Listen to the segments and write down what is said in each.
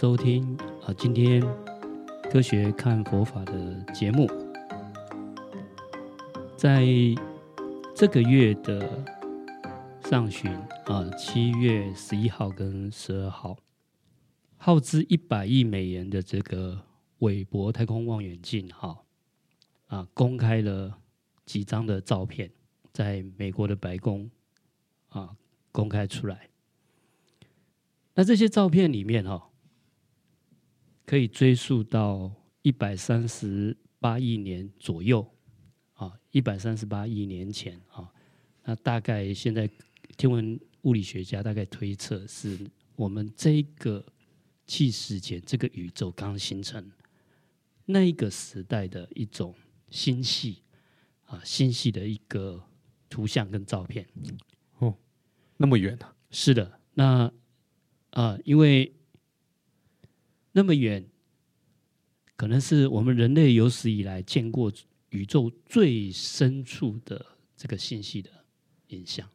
收听啊，今天科学看佛法的节目，在这个月的上旬啊，七月十一号跟十二号，耗资一百亿美元的这个韦伯太空望远镜哈啊，公开了几张的照片，在美国的白宫啊公开出来。那这些照片里面哈，可以追溯到一百三十八亿年左右啊，一百三十八亿年前啊。那大概现在天文物理学家大概推测，是我们这个气时间这个宇宙刚形成那一个时代的一种星系啊，星系的一个图像跟照片。哦，那么远啊？是的，那。啊，因为那么远，可能是我们人类有史以来见过宇宙最深处的这个信息的影像。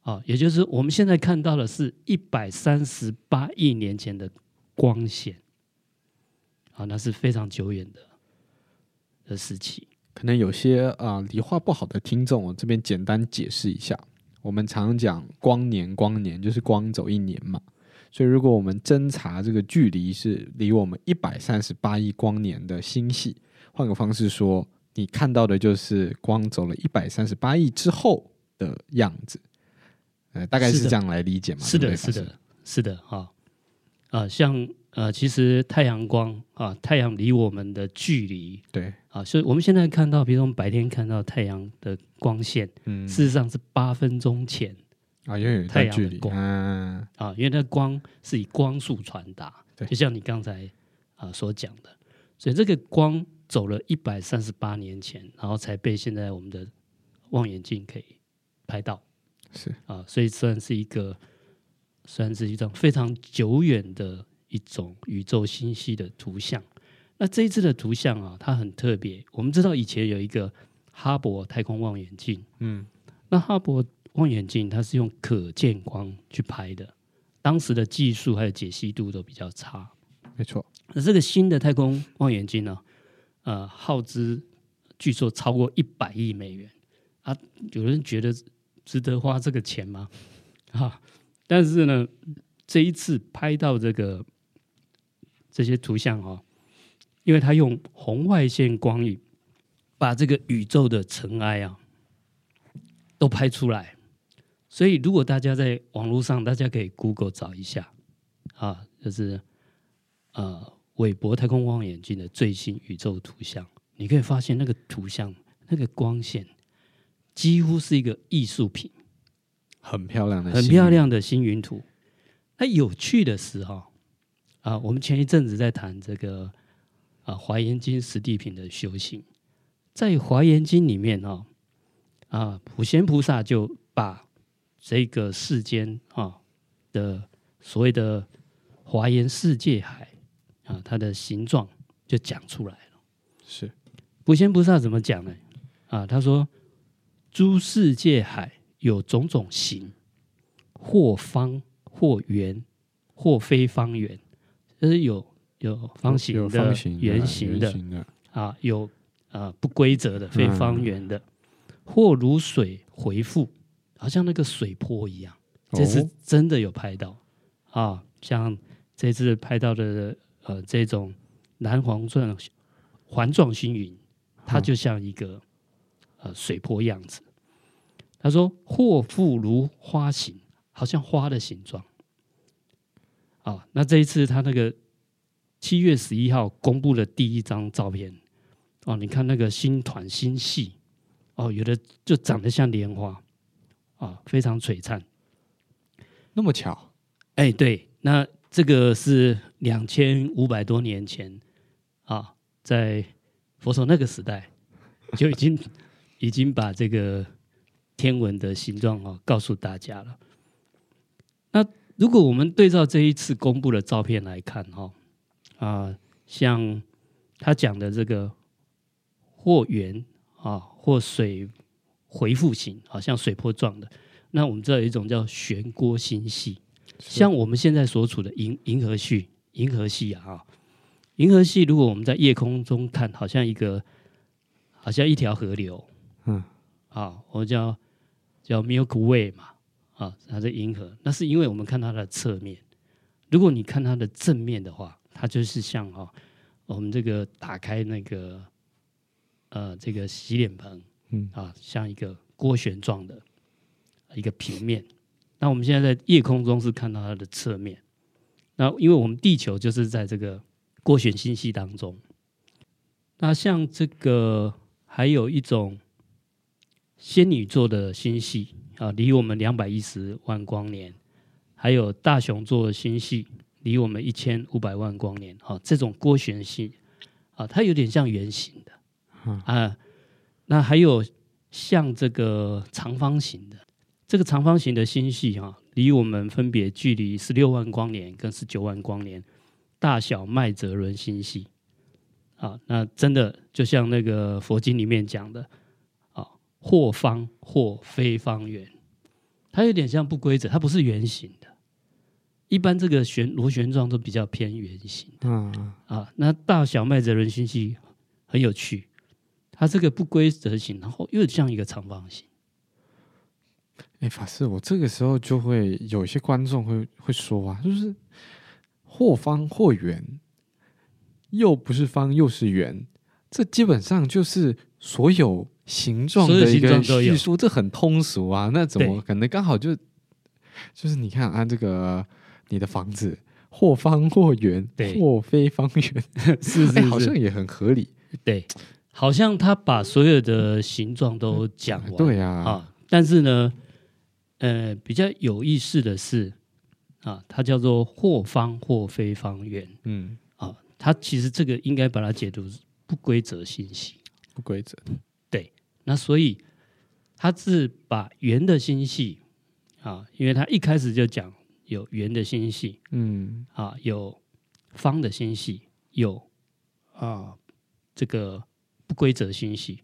啊，也就是我们现在看到的是一百三十八亿年前的光线。啊，那是非常久远的的时期。可能有些啊，理化不好的听众，我这边简单解释一下。我们常讲光年，光年就是光走一年嘛。所以，如果我们侦查这个距离是离我们一百三十八亿光年的星系，换个方式说，你看到的就是光走了一百三十八亿之后的样子。呃，大概是这样来理解吗？是的，是的，是的，哈。啊，像。呃，其实太阳光啊，太阳离我们的距离，对啊，所以我们现在看到，比如说我们白天看到太阳的光线，嗯，事实上是八分钟前啊，因为有太阳的光啊，啊，因为那光是以光速传达，对，就像你刚才啊所讲的，所以这个光走了一百三十八年前，然后才被现在我们的望远镜可以拍到，是啊，所以算是一个，算是一张非常久远的。一种宇宙星系的图像，那这一次的图像啊，它很特别。我们知道以前有一个哈勃太空望远镜，嗯，那哈勃望远镜它是用可见光去拍的，当时的技术还有解析度都比较差，没错。那这个新的太空望远镜呢，呃，耗资据说超过一百亿美元啊，有人觉得值得花这个钱吗？啊，但是呢，这一次拍到这个。这些图像哦，因为它用红外线光影把这个宇宙的尘埃啊都拍出来，所以如果大家在网络上，大家可以 Google 找一下啊，就是呃韦伯太空望远镜的最新宇宙图像，你可以发现那个图像那个光线几乎是一个艺术品，很漂亮的很漂亮的星云图。那有趣的是哈。啊，我们前一阵子在谈这个啊《华严经》十地品的修行，在《华严经》里面哦，啊普贤菩萨就把这个世间啊的所谓的华严世界海啊，它的形状就讲出来了。是普贤菩萨怎么讲呢？啊，他说：“诸世界海有种种形，或方，或圆，或非方圆。”就是有有方形的、圆形的，形的啊，有啊不规则的、非方圆的，嗯、或如水回复，好像那个水波一样。这次真的有拍到、哦、啊，像这次拍到的呃这种蓝黄状环状星云，它就像一个呃水波样子。他说或复如花形，好像花的形状。啊，那这一次他那个七月十一号公布的第一张照片，哦，你看那个星团星系，哦，有的就长得像莲花，啊，非常璀璨。那么巧？哎，对，那这个是两千五百多年前啊，在佛陀那个时代就已经已经把这个天文的形状啊告诉大家了。那如果我们对照这一次公布的照片来看，哈啊，像他讲的这个或圆啊，或水回复型，好像水波状的。那我们知道有一种叫旋涡星系，像我们现在所处的银银河系，银河系啊，银河系如果我们在夜空中看，好像一个，好像一条河流，嗯，啊，我们叫叫 Milky Way 嘛，啊，它是银河，那是因为我们看它的侧面。如果你看它的正面的话，它就是像哈，我们这个打开那个，呃，这个洗脸盆，嗯，啊，像一个涡旋状的一个平面。那我们现在在夜空中是看到它的侧面。那因为我们地球就是在这个涡旋星系当中。那像这个还有一种仙女座的星系啊，离我们两百一十万光年。还有大熊座的星系，离我们一千五百万光年。啊，这种涡旋系啊，它有点像圆形的啊。那还有像这个长方形的，这个长方形的星系哈，离我们分别距离十六万光年跟十九万光年。大小麦哲伦星系啊，那真的就像那个佛经里面讲的啊，或方或非方圆，它有点像不规则，它不是圆形的。一般这个旋螺旋状都比较偏圆形，嗯啊，那大小麦哲伦星系很有趣，它这个不规则形，然后又像一个长方形。哎，法师，我这个时候就会有一些观众会会说啊，就是或方或圆，又不是方又是圆，这基本上就是所有形状的一个叙述，这很通俗啊，那怎么可能刚好就就是你看啊这个。你的房子或方或圆，或非方圆，是 是，是、欸，好像也很合理。对，好像他把所有的形状都讲完。对啊，啊，但是呢，呃，比较有意思的是，啊，它叫做或方或非方圆。嗯，啊，它其实这个应该把它解读不规则星系。不规则。对，那所以它是把圆的星系啊，因为它一开始就讲。有圆的星系，嗯啊，有方的星系，有啊这个不规则星系，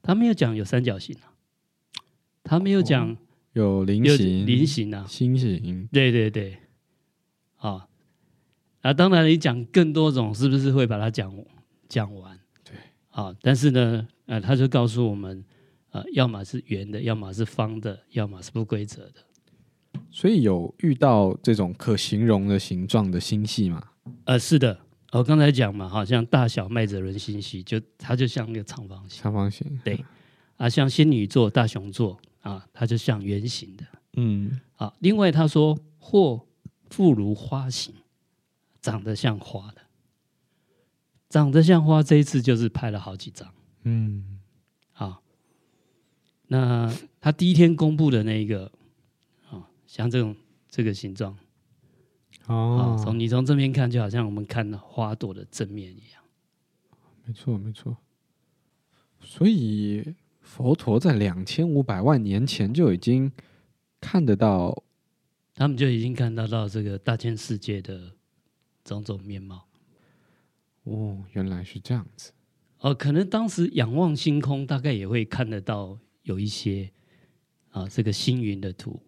他没有讲有三角形啊，他没有讲、哦、有菱形、菱形啊，星形，对对对，啊啊，当然你讲更多种，是不是会把它讲讲完？对。啊，但是呢，呃，他就告诉我们，呃，要么是圆的，要么是方的，要么是不规则的。所以有遇到这种可形容的形状的星系吗？呃，是的，我刚才讲嘛，好像大小麦哲伦星系，就它就像那个长方形。长方形，对。啊，像仙女座、大熊座啊，它就像圆形的。嗯。啊，另外他说或复如花形，长得像花的，长得像花。这一次就是拍了好几张。嗯。啊，那他第一天公布的那个啊。像这种这个形状，哦，从你从正面看，就好像我们看花朵的正面一样。没错，没错。所以佛陀在两千五百万年前就已经看得到，他们就已经看得到这个大千世界的种种面貌。哦，原来是这样子。哦，可能当时仰望星空，大概也会看得到有一些啊，这个星云的图。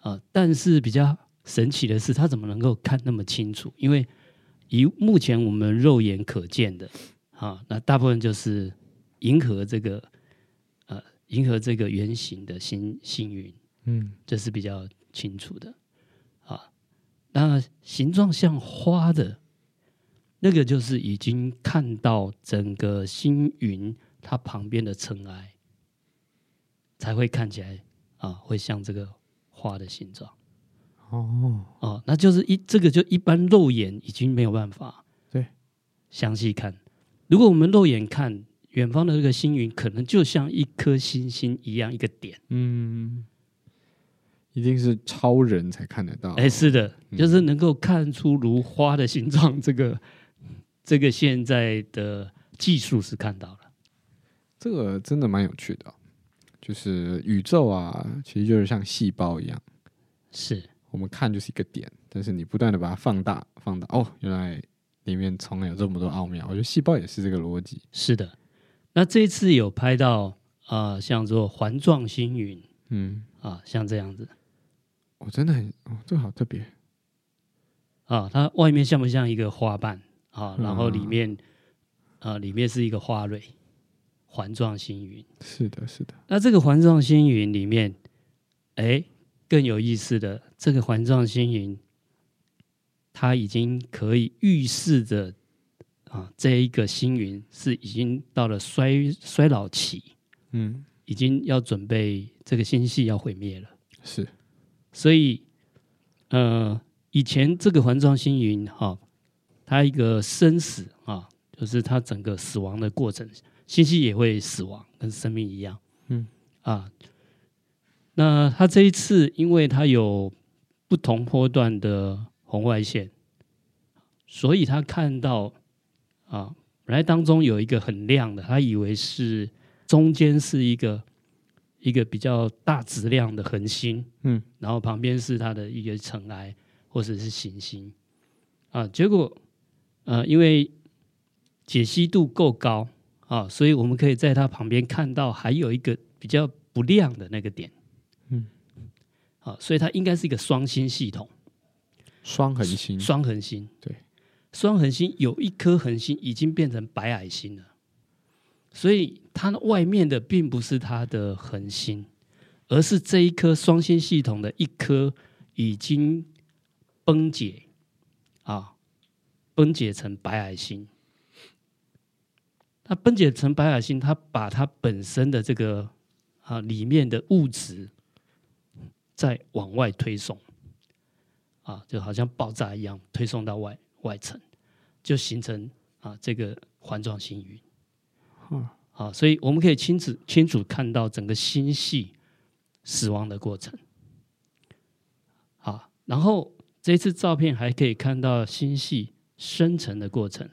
啊，但是比较神奇的是，他怎么能够看那么清楚？因为以目前我们肉眼可见的，啊，那大部分就是银河这个呃，银河这个圆形的星星云，嗯，这是比较清楚的。啊，那形状像花的，那个就是已经看到整个星云它旁边的尘埃，才会看起来啊，会像这个。花的形状，哦。哦，那就是一这个就一般肉眼已经没有办法对。详细看。如果我们肉眼看远方的这个星云，可能就像一颗星星一样一个点，嗯，一定是超人才看得到。哎，是的，就是能够看出如花的形状，这个这个现在的技术是看到了，这个真的蛮有趣的。就是宇宙啊，其实就是像细胞一样，是我们看就是一个点，但是你不断的把它放大、放大，哦，原来里面从来有这么多奥妙。我觉得细胞也是这个逻辑。是的，那这一次有拍到啊、呃，像做环状星云，嗯，啊，像这样子，哦，真的很哦，这个好特别啊！它外面像不像一个花瓣啊？然后里面、嗯、啊，里面是一个花蕊，环状星云。是的，是的。那这个环状星云里面，哎，更有意思的，这个环状星云，它已经可以预示着啊，这一个星云是已经到了衰衰老期，嗯，已经要准备这个星系要毁灭了。是。所以，呃，以前这个环状星云哈，它一个生死啊，就是它整个死亡的过程，星系也会死亡，跟生命一样，嗯啊。那它这一次，因为它有不同波段的红外线，所以他看到啊，本来当中有一个很亮的，他以为是中间是一个。一个比较大质量的恒星，嗯，然后旁边是它的一个尘埃或者是行星，啊，结果，呃，因为解析度够高啊，所以我们可以在它旁边看到还有一个比较不亮的那个点，嗯，啊，所以它应该是一个双星系统，双恒星，双恒星，对，双恒星有一颗恒星已经变成白矮星了。所以它外面的并不是它的恒星，而是这一颗双星系统的一颗已经崩解啊，崩解成白矮星。它崩解成白矮星，它把它本身的这个啊里面的物质再往外推送，啊，就好像爆炸一样推送到外外层，就形成啊这个环状星云。啊，所以我们可以清楚清楚看到整个星系死亡的过程。啊，然后这次照片还可以看到星系生成的过程。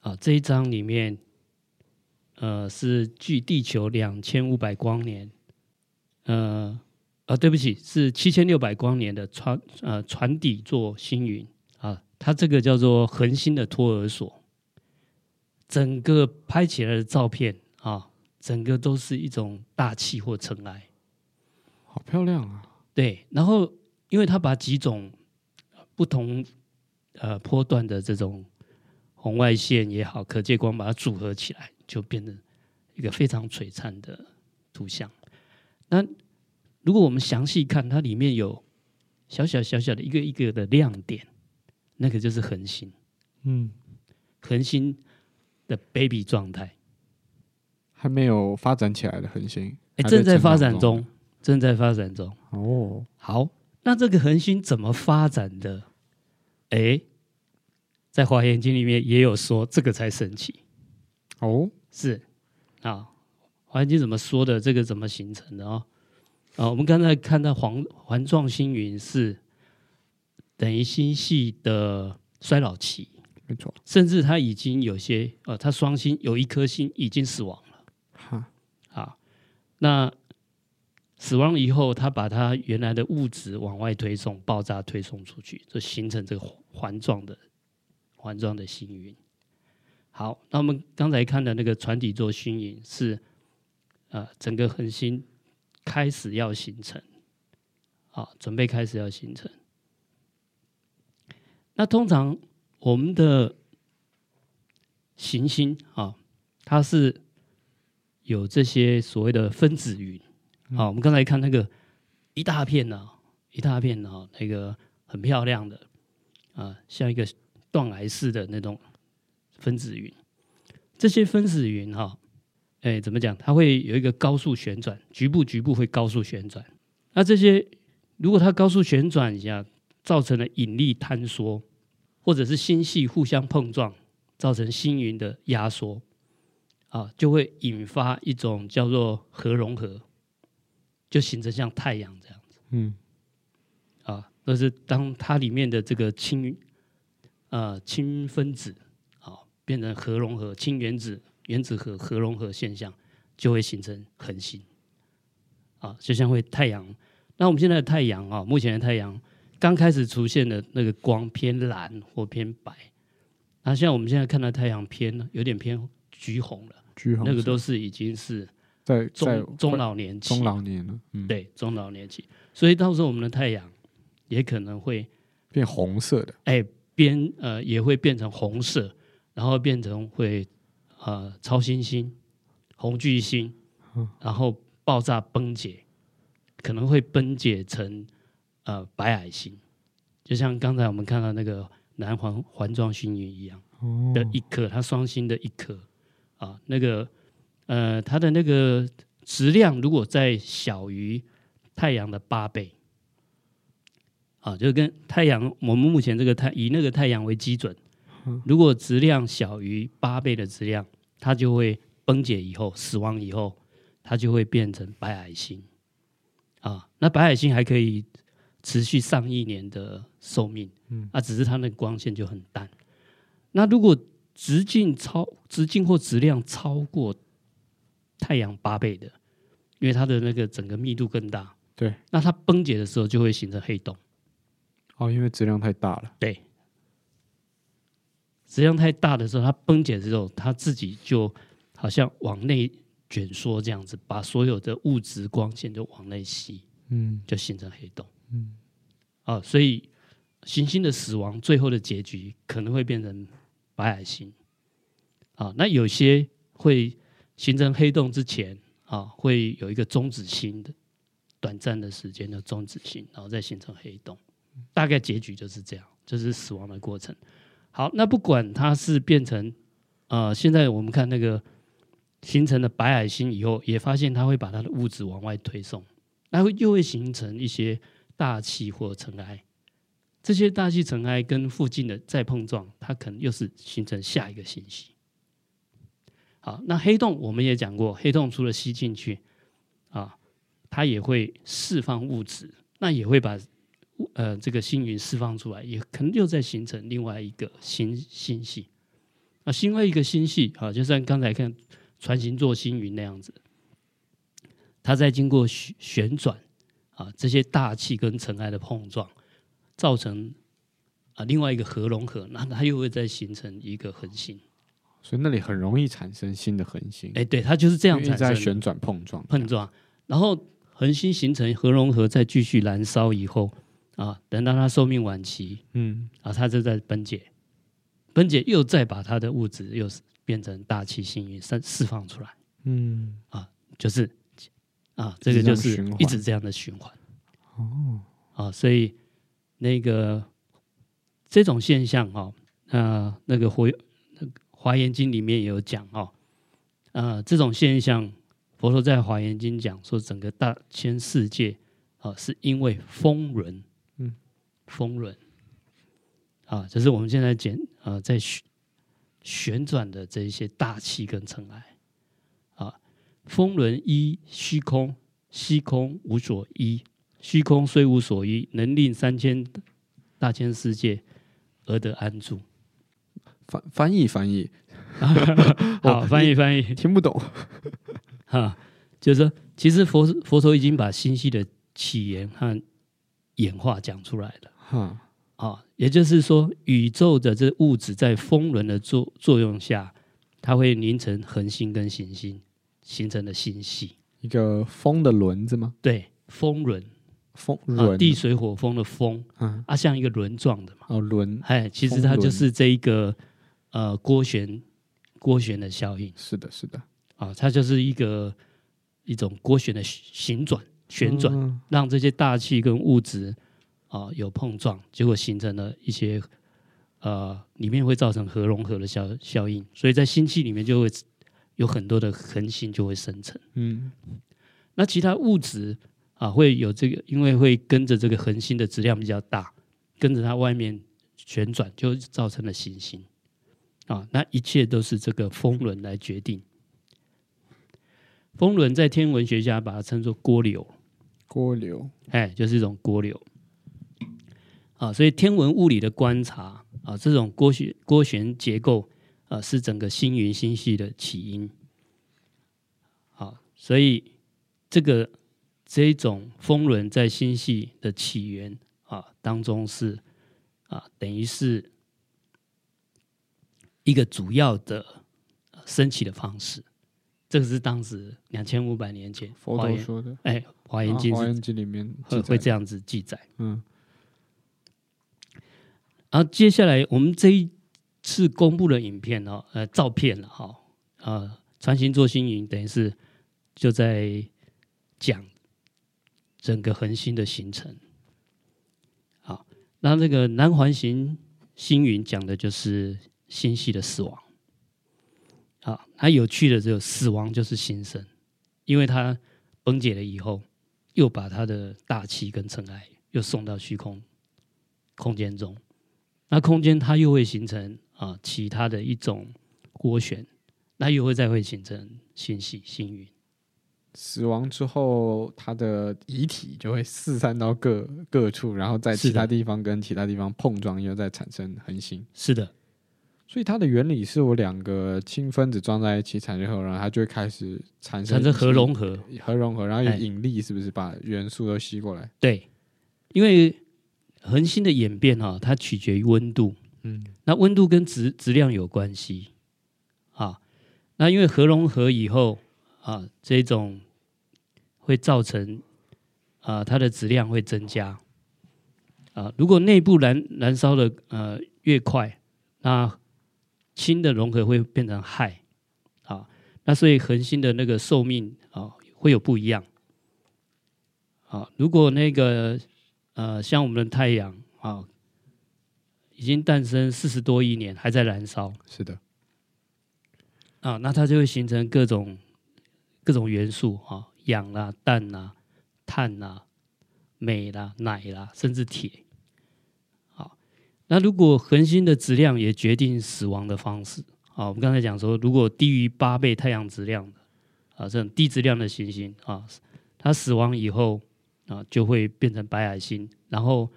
啊，这一张里面，呃，是距地球两千五百光年，呃，啊，对不起，是七千六百光年的船呃船底座星云啊，它这个叫做恒星的托儿所。整个拍起来的照片啊，整个都是一种大气或尘埃，好漂亮啊！对，然后因为它把几种不同呃波段的这种红外线也好，可见光把它组合起来，就变成一个非常璀璨的图像。那如果我们详细看，它里面有小小小小的一个一个的亮点，那个就是恒星。嗯，恒星。的 baby 状态，还没有发展起来的恒星，哎，正在发展中，正在发展中。哦，好，那这个恒星怎么发展的？哎，在《华严经》里面也有说，这个才神奇。哦，是啊，《华严经》怎么说的？这个怎么形成的啊？啊，我们刚才看到环环状星云是等于星系的衰老期。没错，甚至它已经有些呃，它双星有一颗星已经死亡了。哈，啊，那死亡了以后，它把它原来的物质往外推送，爆炸推送出去，就形成这个环状的环状的星云。好，那我们刚才看的那个船底座星云是呃，整个恒星开始要形成，啊，准备开始要形成。那通常。我们的行星啊，它是有这些所谓的分子云啊。我们刚才看那个一大片呢，一大片呢，那个很漂亮的啊，像一个断崖式的那种分子云。这些分子云哈，哎，怎么讲？它会有一个高速旋转，局部局部会高速旋转。那这些如果它高速旋转一下，造成了引力坍缩。或者是星系互相碰撞，造成星云的压缩，啊，就会引发一种叫做核融合，就形成像太阳这样子。嗯，啊，那是当它里面的这个氢，呃，氢分子，啊，变成核融合，氢原子、原子核核融合现象，就会形成恒星，啊，就像会太阳。那我们现在的太阳啊，目前的太阳。刚开始出现的那个光偏蓝或偏白，那像我们现在看到太阳偏有点偏橘红了，橘红，那个都是已经是在在中中老年期，中老年了，嗯，对，中老年期，所以到时候我们的太阳也可能会变红色的，哎，变呃也会变成红色，然后变成会呃超新星、红巨星，嗯，然后爆炸崩解，可能会崩解成呃白矮星，就像刚才我们看到那个南环环状星云一样的一颗，它双星的一颗啊，那个。呃，它的那个质量如果在小于太阳的八倍，啊，就跟太阳，我们目前这个太以那个太阳为基准，如果质量小于八倍的质量，它就会崩解以后死亡以后，它就会变成白矮星，啊，那白矮星还可以持续上亿年的寿命，嗯，啊，只是它那个光线就很淡。那如果直径超直径或质量超过太阳八倍的，因为它的那个整个密度更大，对，那它崩解的时候就会形成黑洞。哦，因为质量太大了。对，质量太大的时候，它崩解的时候，它自己就好像往内卷缩这样子，把所有的物质光线都往内吸，嗯，就形成黑洞。嗯，啊，所以行星的死亡最后的结局可能会变成白矮星。啊，那有些会。形成黑洞之前啊，会有一个中子星的短暂的时间的中子星，然后再形成黑洞。大概结局就是这样，就是死亡的过程。好，那不管它是变成呃，现在我们看那个形成了白矮星以后，也发现它会把它的物质往外推送，那会又会形成一些大气或尘埃。这些大气尘埃跟附近的再碰撞，它可能又是形成下一个星系。好，那黑洞我们也讲过，黑洞除了吸进去，啊，它也会释放物质，那也会把呃这个星云释放出来，也可能又在形成另外一个星星系。啊，另外一个星系啊，就像刚才看船形座星云那样子，它在经过旋旋转啊，这些大气跟尘埃的碰撞，造成啊另外一个核融合，那它又会再形成一个恒星。所以那里很容易产生新的恒星，哎，对，它就是这样产生，在旋转碰撞碰撞，然后恒星形成核融合，再继续燃烧以后啊，等到它寿命晚期，嗯，啊，它就在分解，分解又再把它的物质又变成大气星云释释放出来，嗯，啊，就是啊，这个就是一直这样的循环，哦，啊，所以那个这种现象哈，啊，那个活。华严经里面也有讲哦，呃，这种现象，佛陀在华严经讲说，整个大千世界啊、呃，是因为风轮，嗯，风轮，啊，这是我们现在简啊，在旋旋转的这一些大气跟尘埃，啊，风轮一虚空，虚空无所依，虚空虽无所依，能令三千大千世界而得安住。翻翻译翻译，好，翻译翻译，听不懂。哈，就是说，其实佛佛陀已经把心系的起源和演化讲出来了。哈，啊，也就是说，宇宙的这物质在风轮的作作用下，它会凝成恒星跟行星，形成的星系。一个风的轮子吗？对，风轮，风轮、啊，地水火风的风，啊，啊像一个轮状的嘛。哦，轮，哎，其实它就是这一个。呃，涡旋，涡旋的效应。是的，是的，啊，它就是一个一种涡旋的旋转、旋转，嗯、让这些大气跟物质啊有碰撞，结果形成了一些呃，里面会造成核融合的效效应，所以在星系里面就会有很多的恒星就会生成。嗯，那其他物质啊会有这个，因为会跟着这个恒星的质量比较大，跟着它外面旋转，就造成了行星。啊，那一切都是这个风轮来决定。风轮在天文学家把它称作涡流，涡流，哎，就是一种涡流。啊，所以天文物理的观察啊，这种涡旋涡旋结构啊，是整个星云星系的起因。啊，所以这个这一种风轮在星系的起源啊当中是啊，等于是。一个主要的升起的方式，这个是当时两千五百年前佛陀说的。哎，《华严经》《华严经》里面会会这样子记载。嗯。然后接下来我们这一次公布的影片哦，呃，照片了哈，呃，传行坐星云等于是就在讲整个恒星的形成。好，那这个南环形星云讲的就是星系的死亡。好，它有趣的只有死亡就是新生，因为它崩解了以后，又把它的大气跟尘埃又送到虚空空间中。那空间它又会形成啊其他的一种涡旋，那又会再会形成星系星云。死亡之后，它的遗体就会四散到各各处，然后在其他地方跟其他地方碰撞，又再产生恒星。是的，所以它的原理是我两个氢分子装在一起产生后，然后它就会开始产生产生核融合，核融合，然后有引力，是不是把元素都吸过来？对，因为。恒星的演变哈，它取决于温度，嗯，那温度跟质质量有关系，啊，那因为核融合以后啊，这种会造成啊，它的质量会增加，啊，如果内部燃燃烧的呃越快，那氢的融合会变成氦，啊，那所以恒星的那个寿命啊会有不一样，啊，如果那个。呃，像我们的太阳啊，已经诞生四十多亿年，还在燃烧。是的，啊，那它就会形成各种各种元素啊，氧啦、氮啦、碳啦、镁啦、奶啦，甚至铁。好，那如果恒星的质量也决定死亡的方式。啊，我们刚才讲说，如果低于八倍太阳质量的啊，这种低质量的行星啊，它死亡以后。啊，就会变成白矮星，然后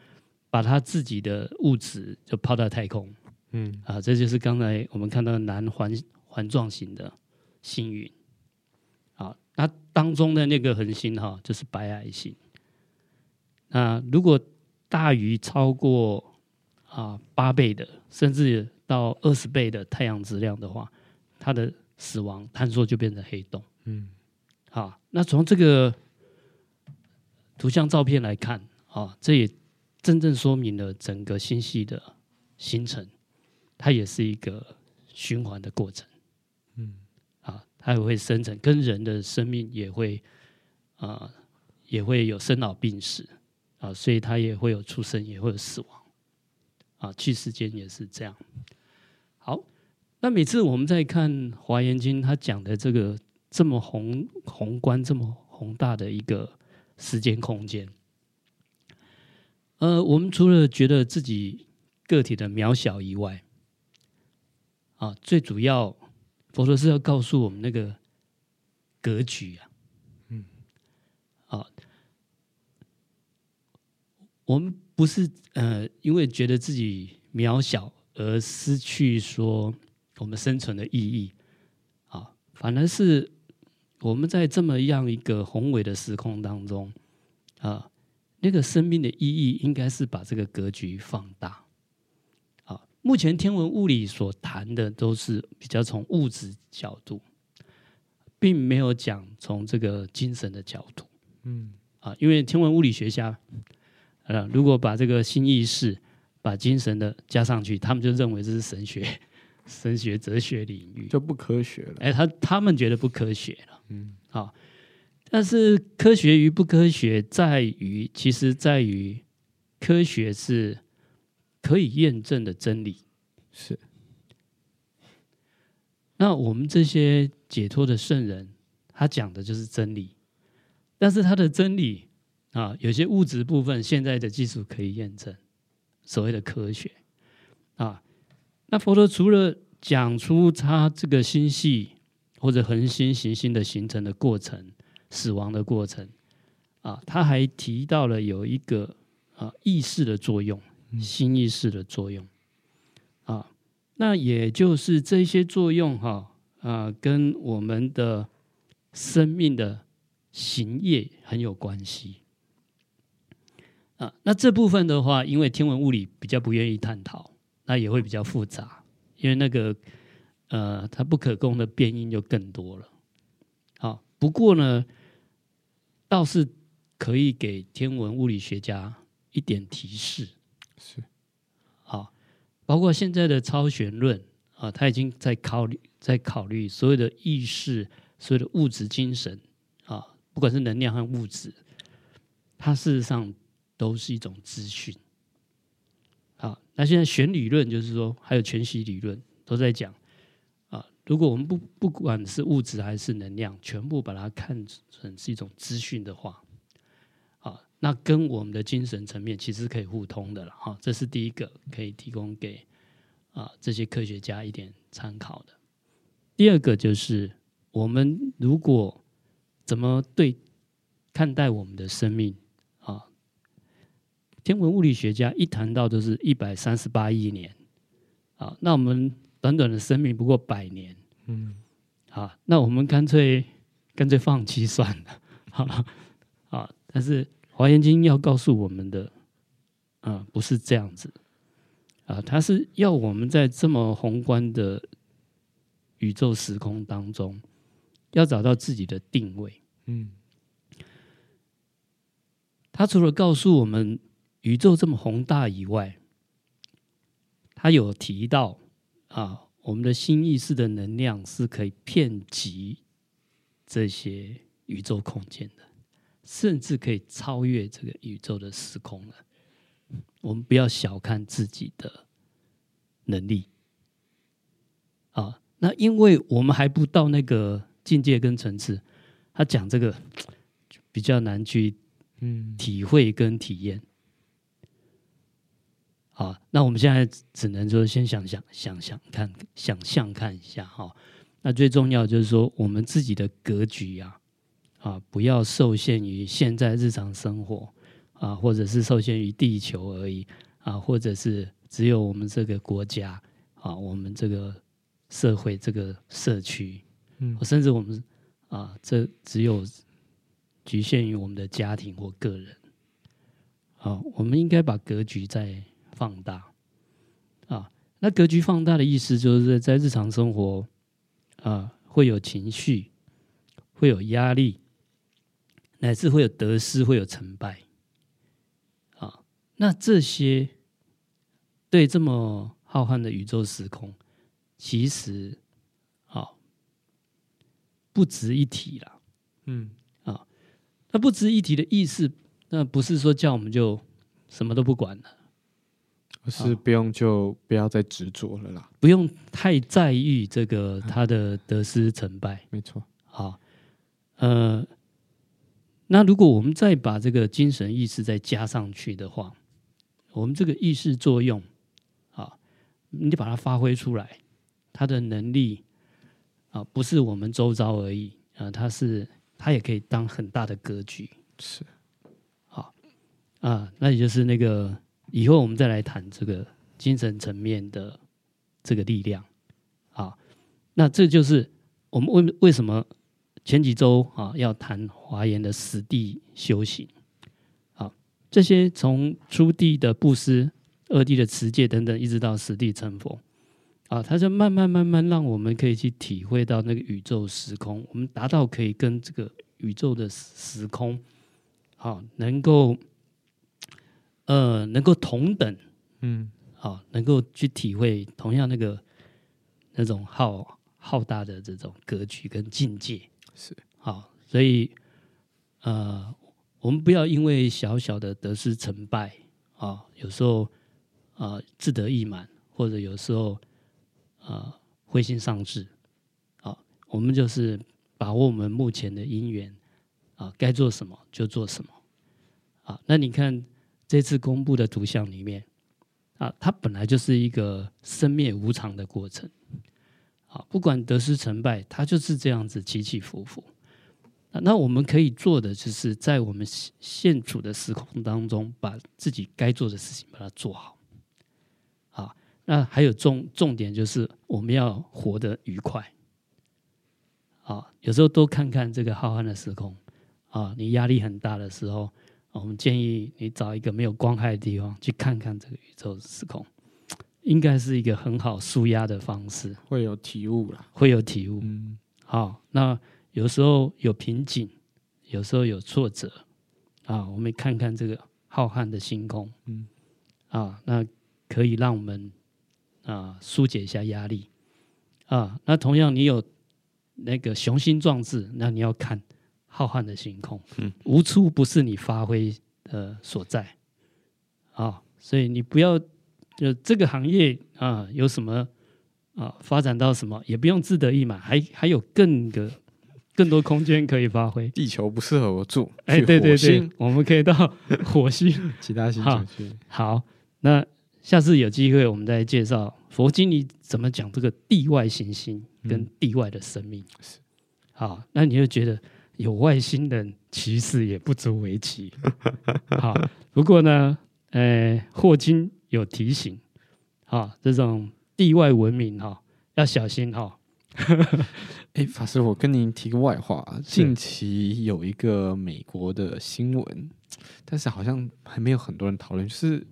把它自己的物质就抛到太空。嗯，啊，这就是刚才我们看到的南环环状型的星云。啊，那当中的那个恒星哈，就是白矮星。那如果大于超过啊八倍的，甚至到二十倍的太阳质量的话，它的死亡坍缩就变成黑洞。嗯，好，那从这个。图像照片来看，啊，这也真正说明了整个星系的形成，它也是一个循环的过程，嗯，啊，它也会生成，跟人的生命也会，啊，也会有生老病死，啊，所以它也会有出生，也会有死亡，啊，去世间也是这样。好，那每次我们在看《华严经》，它讲的这个这么宏宏观、这么宏大的一个。时间空间，呃，我们除了觉得自己个体的渺小以外，啊，最主要，佛陀是要告诉我们那个格局啊，嗯，啊，我们不是呃，因为觉得自己渺小而失去说我们生存的意义，啊，反而是。我们在这么样一个宏伟的时空当中，啊，那个生命的意义应该是把这个格局放大。啊，目前天文物理所谈的都是比较从物质角度，并没有讲从这个精神的角度。嗯，啊，因为天文物理学家，呃，如果把这个新意识、把精神的加上去，他们就认为这是神学。神学、哲学领域就不科学了。哎，他他们觉得不科学了。嗯，好，但是科学与不科学在于，其实在于科学是可以验证的真理。是。那我们这些解脱的圣人，他讲的就是真理。但是他的真理啊，有些物质部分，现在的技术可以验证，所谓的科学啊。那佛陀除了讲出他这个星系或者恒星行星的形成的过程、死亡的过程，啊，他还提到了有一个啊意识的作用，新意识的作用，啊，那也就是这些作用哈啊，跟我们的生命的行业很有关系，啊，那这部分的话，因为天文物理比较不愿意探讨。那也会比较复杂，因为那个呃，它不可控的变因就更多了不过呢，倒是可以给天文物理学家一点提示，是，啊，包括现在的超弦论啊，他已经在考虑，在考虑所有的意识、所有的物质、精神啊，不管是能量和物质，它事实上都是一种资讯。啊，那现在弦理论就是说，还有全息理论都在讲。如果我们不不管是物质还是能量，全部把它看成是一种资讯的话，啊，那跟我们的精神层面其实可以互通的了哈。这是第一个可以提供给啊这些科学家一点参考的。第二个就是我们如果怎么对看待我们的生命啊？天文物理学家一谈到都是一百三十八亿年啊，那我们。短短的生命不过百年，嗯，好，那我们干脆干脆放弃算了，好了，啊，但是《华严经》要告诉我们的，啊，不是这样子，啊，它是要我们在这么宏观的宇宙时空当中，要找到自己的定位，嗯，它除了告诉我们宇宙这么宏大以外，它有提到。啊，我们的新意识的能量是可以遍及这些宇宙空间的，甚至可以超越这个宇宙的时空了。我们不要小看自己的能力。啊，那因为我们还不到那个境界跟层次，他讲这个比较难去嗯体会跟体验。好，那我们现在只能说先想想想想看，想象看一下哈。那最重要就是说，我们自己的格局呀，啊，不要受限于现在日常生活啊，或者是受限于地球而已啊，或者是只有我们这个国家啊，我们这个社会这个社区，嗯，甚至我们啊，这只有局限于我们的家庭或个人。啊，我们应该把格局在。放大啊，那格局放大的意思就是在日常生活啊，会有情绪，会有压力，乃至会有得失，会有成败啊。那这些对这么浩瀚的宇宙时空，其实啊不值一提了。嗯啊，那不值一提的意思，那不是说叫我们就什么都不管了。是不用就不要再执着了啦，不用太在意这个他的得失成败。没错，好，呃，那如果我们再把这个精神意识再加上去的话，我们这个意识作用，啊，你就把它发挥出来，它的能力啊，不是我们周遭而已啊，它是它也可以当很大的格局，是，好，啊，那也就是那个。以后我们再来谈这个精神层面的这个力量，啊，那这就是我们为为什么前几周啊要谈华严的实地修行，啊，这些从初地的布施、二地的持戒等等，一直到实地成佛，啊，它就慢慢慢慢让我们可以去体会到那个宇宙时空，我们达到可以跟这个宇宙的时空，好能够。呃，能够同等，嗯，好，能够去体会同样那个那种浩浩大的这种格局跟境界，是好，所以呃，我们不要因为小小的得失成败啊，有时候啊、呃、自得意满，或者有时候啊、呃、灰心丧志，啊，我们就是把握我们目前的因缘啊，该做什么就做什么，啊，那你看。这次公布的图像里面，啊，它本来就是一个生灭无常的过程，啊，不管得失成败，它就是这样子起起伏伏。那我们可以做的，就是在我们现处的时空当中，把自己该做的事情把它做好。啊，那还有重重点就是，我们要活得愉快。啊，有时候多看看这个浩瀚的时空，啊，你压力很大的时候。我们建议你找一个没有光害的地方去看看这个宇宙时空，应该是一个很好舒压的方式。会有体悟了，会有体悟。嗯，好，那有时候有瓶颈，有时候有挫折啊。我们看看这个浩瀚的星空，嗯，啊，那可以让我们啊疏解一下压力啊。那同样，你有那个雄心壮志，那你要看浩瀚的星空，嗯，无处不是你发挥的所在啊。所以你不要就这个行业啊，有什么啊发展到什么，也不用自得意满，还还有更个。更多空间可以发挥。地球不适合我住，哎，对对对，我们可以到火星、其他星球去。好，那下次有机会我们再介绍佛经里怎么讲这个地外行星跟地外的生命。是、嗯，好，那你就觉得有外星人其实也不足为奇。好，不过呢，呃，霍金有提醒，啊，这种地外文明哈要小心哈。哎，法师，我跟您提个外话，近期有一个美国的新闻，但是好像还没有很多人讨论，就是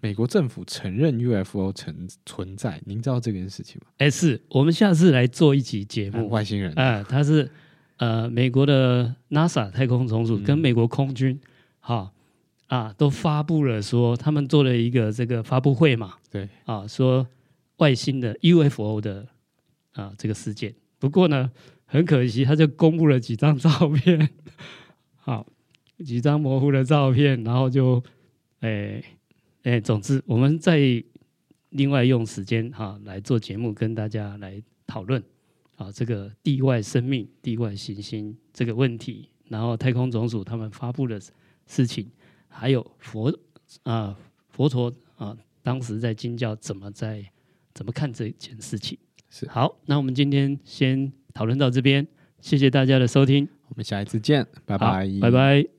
美国政府承认 UFO 存存在，您知道这件事情吗？哎，是我们下次来做一集节目，外星人啊，他是呃美国的 NASA 太空总署跟美国空军，哈啊都发布了说他们做了一个这个发布会嘛，对啊，说外星的 UFO 的。啊，这个事件。不过呢，很可惜，他就公布了几张照片，好，几张模糊的照片，然后就，哎，哎，总之，我们再另外用时间哈、啊、来做节目，跟大家来讨论啊，这个地外生命、地外行星这个问题，然后太空总署他们发布的事情，还有佛啊佛陀啊当时在经教怎么在怎么看这件事情。是好，那我们今天先讨论到这边，谢谢大家的收听，我们下一次见，拜拜，拜拜。